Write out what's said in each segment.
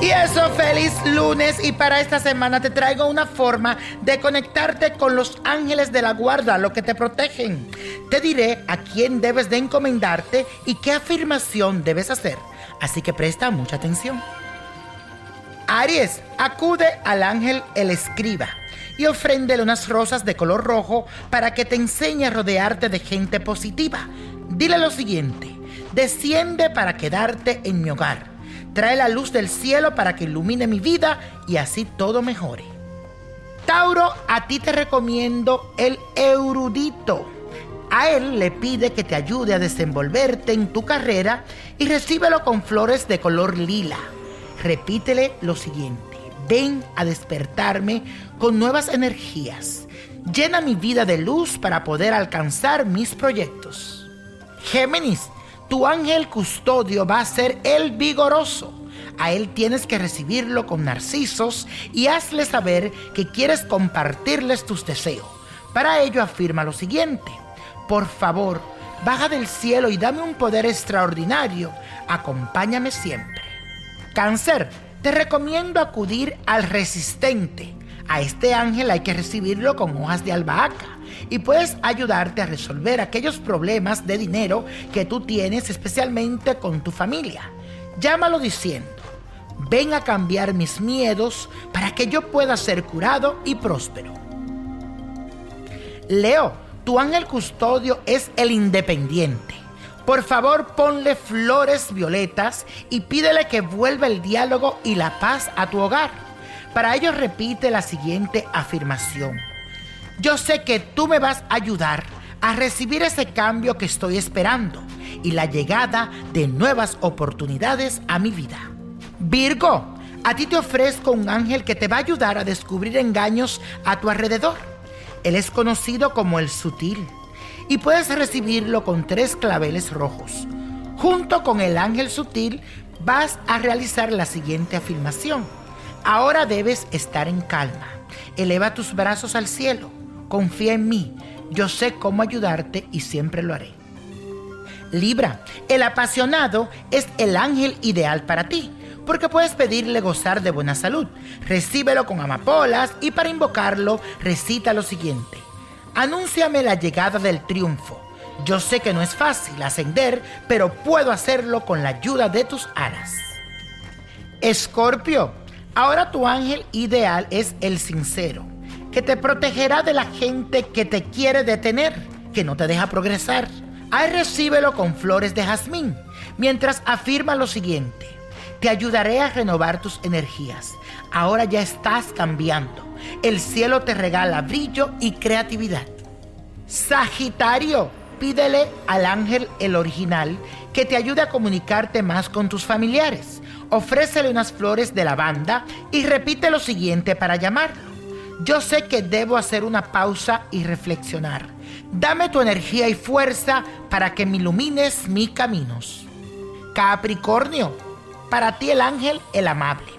Y eso, feliz lunes. Y para esta semana te traigo una forma de conectarte con los ángeles de la guarda, lo que te protegen. Te diré a quién debes de encomendarte y qué afirmación debes hacer. Así que presta mucha atención. Aries, acude al ángel el escriba y ofréndele unas rosas de color rojo para que te enseñe a rodearte de gente positiva. Dile lo siguiente, desciende para quedarte en mi hogar Trae la luz del cielo para que ilumine mi vida y así todo mejore. Tauro, a ti te recomiendo el erudito. A él le pide que te ayude a desenvolverte en tu carrera y recíbelo con flores de color lila. Repítele lo siguiente. Ven a despertarme con nuevas energías. Llena mi vida de luz para poder alcanzar mis proyectos. Géminis, tu ángel custodio va a ser el vigoroso. A él tienes que recibirlo con narcisos y hazle saber que quieres compartirles tus deseos. Para ello afirma lo siguiente. Por favor, baja del cielo y dame un poder extraordinario. Acompáñame siempre. Cáncer, te recomiendo acudir al resistente. A este ángel hay que recibirlo con hojas de albahaca y puedes ayudarte a resolver aquellos problemas de dinero que tú tienes especialmente con tu familia. Llámalo diciendo, ven a cambiar mis miedos para que yo pueda ser curado y próspero. Leo, tu ángel custodio es el independiente. Por favor, ponle flores violetas y pídele que vuelva el diálogo y la paz a tu hogar. Para ello repite la siguiente afirmación. Yo sé que tú me vas a ayudar a recibir ese cambio que estoy esperando y la llegada de nuevas oportunidades a mi vida. Virgo, a ti te ofrezco un ángel que te va a ayudar a descubrir engaños a tu alrededor. Él es conocido como el sutil y puedes recibirlo con tres claveles rojos. Junto con el ángel sutil vas a realizar la siguiente afirmación. Ahora debes estar en calma. Eleva tus brazos al cielo confía en mí, yo sé cómo ayudarte y siempre lo haré. Libra, el apasionado es el ángel ideal para ti, porque puedes pedirle gozar de buena salud. Recíbelo con amapolas y para invocarlo recita lo siguiente. Anúnciame la llegada del triunfo. Yo sé que no es fácil ascender, pero puedo hacerlo con la ayuda de tus alas. Escorpio, ahora tu ángel ideal es el sincero que te protegerá de la gente que te quiere detener, que no te deja progresar. Ahí recíbelo con flores de jazmín, mientras afirma lo siguiente. Te ayudaré a renovar tus energías, ahora ya estás cambiando. El cielo te regala brillo y creatividad. Sagitario, pídele al ángel el original que te ayude a comunicarte más con tus familiares. Ofrécele unas flores de lavanda y repite lo siguiente para llamarlo. Yo sé que debo hacer una pausa y reflexionar. Dame tu energía y fuerza para que me ilumines mis caminos. Capricornio, para ti el ángel, el amable.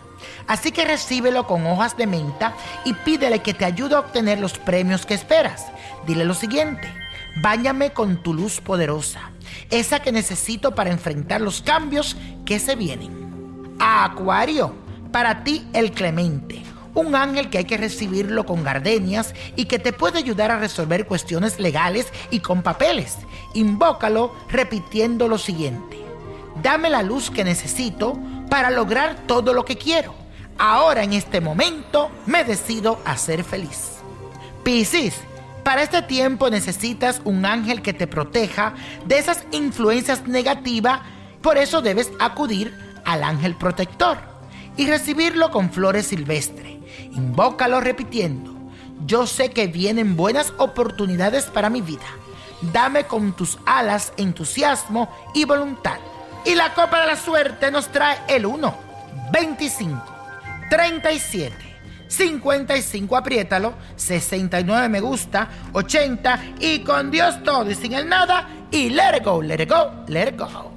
Así que recíbelo con hojas de menta y pídele que te ayude a obtener los premios que esperas. Dile lo siguiente, báñame con tu luz poderosa, esa que necesito para enfrentar los cambios que se vienen. Acuario, para ti el clemente un ángel que hay que recibirlo con gardenias y que te puede ayudar a resolver cuestiones legales y con papeles. Invócalo repitiendo lo siguiente. Dame la luz que necesito para lograr todo lo que quiero. Ahora en este momento me decido a ser feliz. Piscis, para este tiempo necesitas un ángel que te proteja de esas influencias negativas, por eso debes acudir al ángel protector y recibirlo con flores silvestres. Invócalo repitiendo, yo sé que vienen buenas oportunidades para mi vida. Dame con tus alas entusiasmo y voluntad. Y la copa de la suerte nos trae el 1, 25, 37, 55, apriétalo, 69 me gusta, 80 y con Dios todo y sin el nada y let it go, let it go, let it go.